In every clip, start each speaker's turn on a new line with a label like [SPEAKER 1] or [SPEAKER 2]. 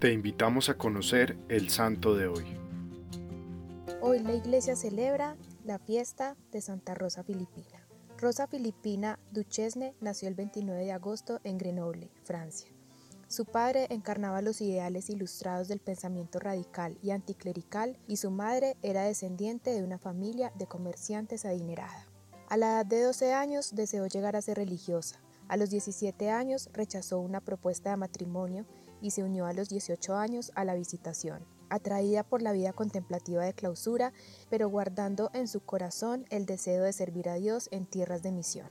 [SPEAKER 1] Te invitamos a conocer el santo de hoy.
[SPEAKER 2] Hoy la iglesia celebra la fiesta de Santa Rosa Filipina. Rosa Filipina Duchesne nació el 29 de agosto en Grenoble, Francia. Su padre encarnaba los ideales ilustrados del pensamiento radical y anticlerical y su madre era descendiente de una familia de comerciantes adinerada. A la edad de 12 años deseó llegar a ser religiosa. A los 17 años rechazó una propuesta de matrimonio y se unió a los 18 años a la visitación, atraída por la vida contemplativa de clausura, pero guardando en su corazón el deseo de servir a Dios en tierras de misión.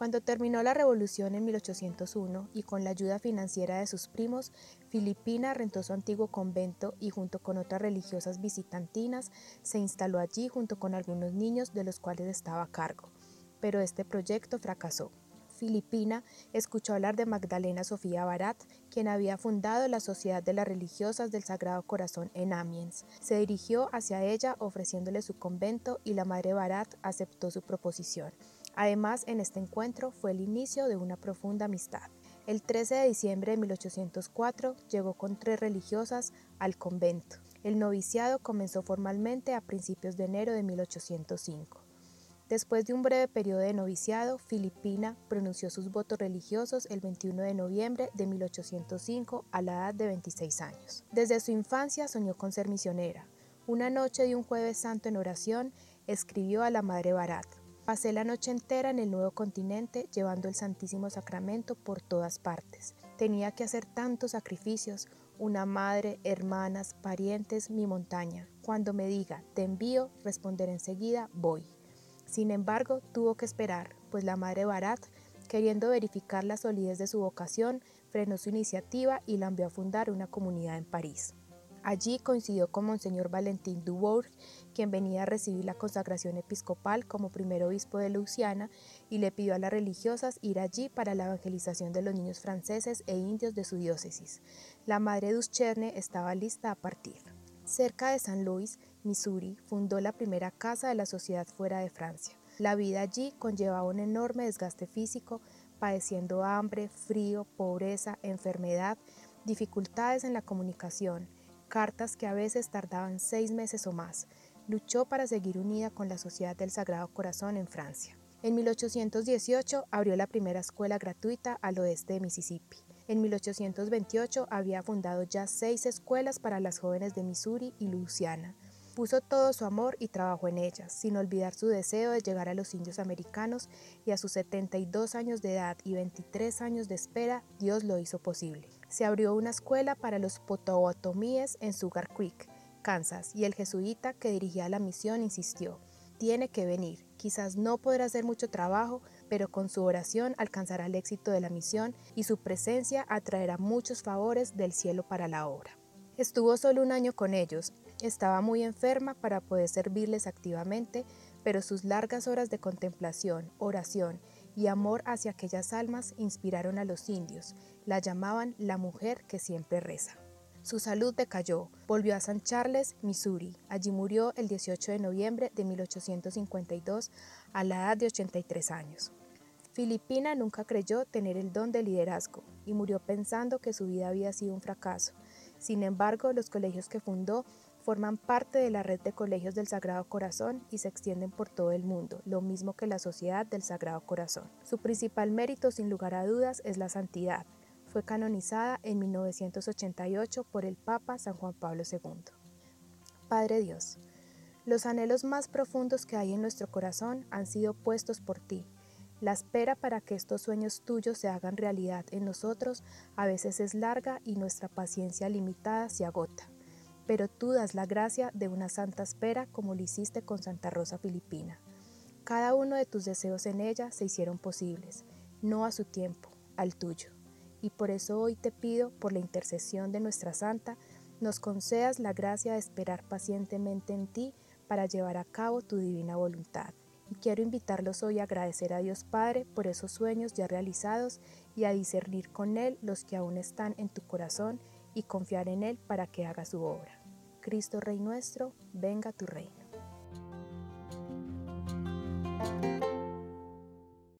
[SPEAKER 2] Cuando terminó la revolución en 1801 y con la ayuda financiera de sus primos, Filipina rentó su antiguo convento y junto con otras religiosas visitantinas se instaló allí junto con algunos niños de los cuales estaba a cargo. Pero este proyecto fracasó. Filipina escuchó hablar de Magdalena Sofía Barat, quien había fundado la Sociedad de las Religiosas del Sagrado Corazón en Amiens. Se dirigió hacia ella ofreciéndole su convento y la Madre Barat aceptó su proposición. Además, en este encuentro fue el inicio de una profunda amistad. El 13 de diciembre de 1804 llegó con tres religiosas al convento. El noviciado comenzó formalmente a principios de enero de 1805. Después de un breve periodo de noviciado, Filipina pronunció sus votos religiosos el 21 de noviembre de 1805 a la edad de 26 años. Desde su infancia soñó con ser misionera. Una noche de un jueves santo en oración, escribió a la Madre Barat, Pasé la noche entera en el nuevo continente llevando el Santísimo Sacramento por todas partes. Tenía que hacer tantos sacrificios, una madre, hermanas, parientes, mi montaña. Cuando me diga, te envío, responderé enseguida, voy. Sin embargo, tuvo que esperar, pues la madre Barat, queriendo verificar la solidez de su vocación, frenó su iniciativa y la envió a fundar una comunidad en París. Allí coincidió con Monseñor Valentín Dubourg, quien venía a recibir la consagración episcopal como primer obispo de Luciana y le pidió a las religiosas ir allí para la evangelización de los niños franceses e indios de su diócesis. La madre Ducherne estaba lista a partir. Cerca de San Luis, Missouri, fundó la primera casa de la sociedad fuera de Francia. La vida allí conllevaba un enorme desgaste físico, padeciendo hambre, frío, pobreza, enfermedad, dificultades en la comunicación, cartas que a veces tardaban seis meses o más. Luchó para seguir unida con la Sociedad del Sagrado Corazón en Francia. En 1818 abrió la primera escuela gratuita al oeste de Mississippi. En 1828 había fundado ya seis escuelas para las jóvenes de Missouri y Louisiana. Puso todo su amor y trabajo en ellas, sin olvidar su deseo de llegar a los indios americanos y a sus 72 años de edad y 23 años de espera, Dios lo hizo posible. Se abrió una escuela para los potawatomies en Sugar Creek, Kansas, y el jesuita que dirigía la misión insistió, tiene que venir, quizás no podrá hacer mucho trabajo, pero con su oración alcanzará el éxito de la misión y su presencia atraerá muchos favores del cielo para la obra. Estuvo solo un año con ellos, estaba muy enferma para poder servirles activamente, pero sus largas horas de contemplación, oración y amor hacia aquellas almas inspiraron a los indios, la llamaban la mujer que siempre reza. Su salud decayó, volvió a San Charles, Missouri. Allí murió el 18 de noviembre de 1852 a la edad de 83 años. Filipina nunca creyó tener el don de liderazgo y murió pensando que su vida había sido un fracaso. Sin embargo, los colegios que fundó forman parte de la red de colegios del Sagrado Corazón y se extienden por todo el mundo, lo mismo que la Sociedad del Sagrado Corazón. Su principal mérito, sin lugar a dudas, es la santidad. Fue canonizada en 1988 por el Papa San Juan Pablo II. Padre Dios, los anhelos más profundos que hay en nuestro corazón han sido puestos por ti. La espera para que estos sueños tuyos se hagan realidad en nosotros a veces es larga y nuestra paciencia limitada se agota pero tú das la gracia de una santa espera como lo hiciste con Santa Rosa Filipina. Cada uno de tus deseos en ella se hicieron posibles, no a su tiempo, al tuyo. Y por eso hoy te pido, por la intercesión de nuestra Santa, nos concedas la gracia de esperar pacientemente en ti para llevar a cabo tu divina voluntad. Quiero invitarlos hoy a agradecer a Dios Padre por esos sueños ya realizados y a discernir con Él los que aún están en tu corazón y confiar en Él para que haga su obra. Cristo Rey nuestro, venga tu reino.